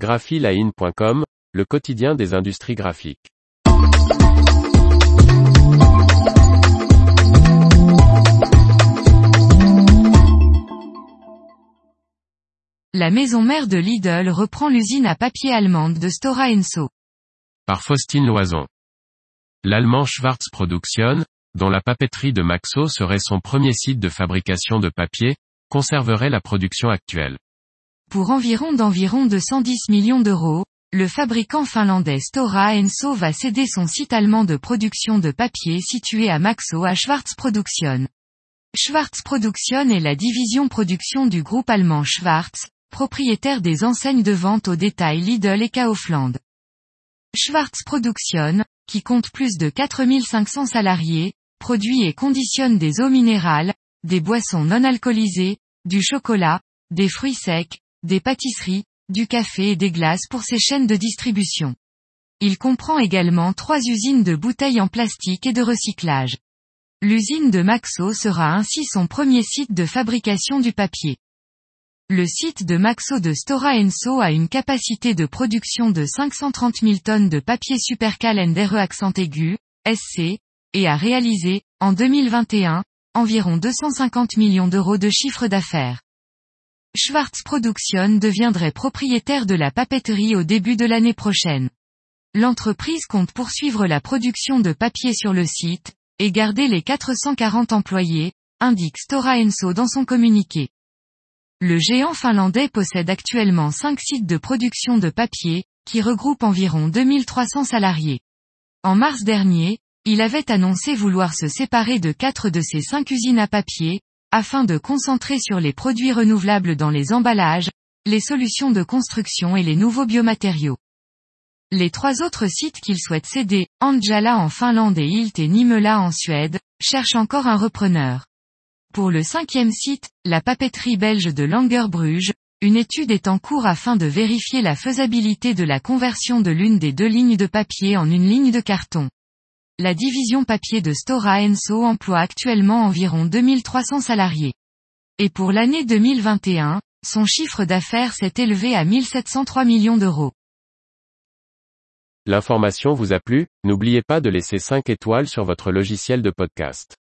graphiline.com, le quotidien des industries graphiques. La maison mère de Lidl reprend l'usine à papier allemande de Stora Enso. Par Faustine Loison. L'allemand Schwarz Production, dont la papeterie de Maxo serait son premier site de fabrication de papier, conserverait la production actuelle. Pour environ d'environ 210 millions d'euros, le fabricant finlandais Stora Enso va céder son site allemand de production de papier situé à Maxo à Schwarz Production. Schwarz Production est la division production du groupe allemand Schwarz, propriétaire des enseignes de vente au détail Lidl et Kaufland. Schwarz Production, qui compte plus de 4500 salariés, produit et conditionne des eaux minérales, des boissons non alcoolisées, du chocolat, des fruits secs, des pâtisseries, du café et des glaces pour ses chaînes de distribution. Il comprend également trois usines de bouteilles en plastique et de recyclage. L'usine de Maxo sera ainsi son premier site de fabrication du papier. Le site de Maxo de Stora Enso a une capacité de production de 530 000 tonnes de papier supercalendere accent aigu, SC, et a réalisé, en 2021, environ 250 millions d'euros de chiffre d'affaires. Schwarz Production deviendrait propriétaire de la papeterie au début de l'année prochaine. L'entreprise compte poursuivre la production de papier sur le site, et garder les 440 employés, indique Stora Enso dans son communiqué. Le géant finlandais possède actuellement 5 sites de production de papier, qui regroupent environ 2300 salariés. En mars dernier, il avait annoncé vouloir se séparer de 4 de ses 5 usines à papier, afin de concentrer sur les produits renouvelables dans les emballages, les solutions de construction et les nouveaux biomatériaux. Les trois autres sites qu'il souhaite céder, Anjala en Finlande et Hilt et Nimela en Suède, cherchent encore un repreneur. Pour le cinquième site, la papeterie belge de Langerbruge, une étude est en cours afin de vérifier la faisabilité de la conversion de l'une des deux lignes de papier en une ligne de carton. La division papier de Stora Enso emploie actuellement environ 2300 salariés. Et pour l'année 2021, son chiffre d'affaires s'est élevé à 1703 millions d'euros. L'information vous a plu, n'oubliez pas de laisser 5 étoiles sur votre logiciel de podcast.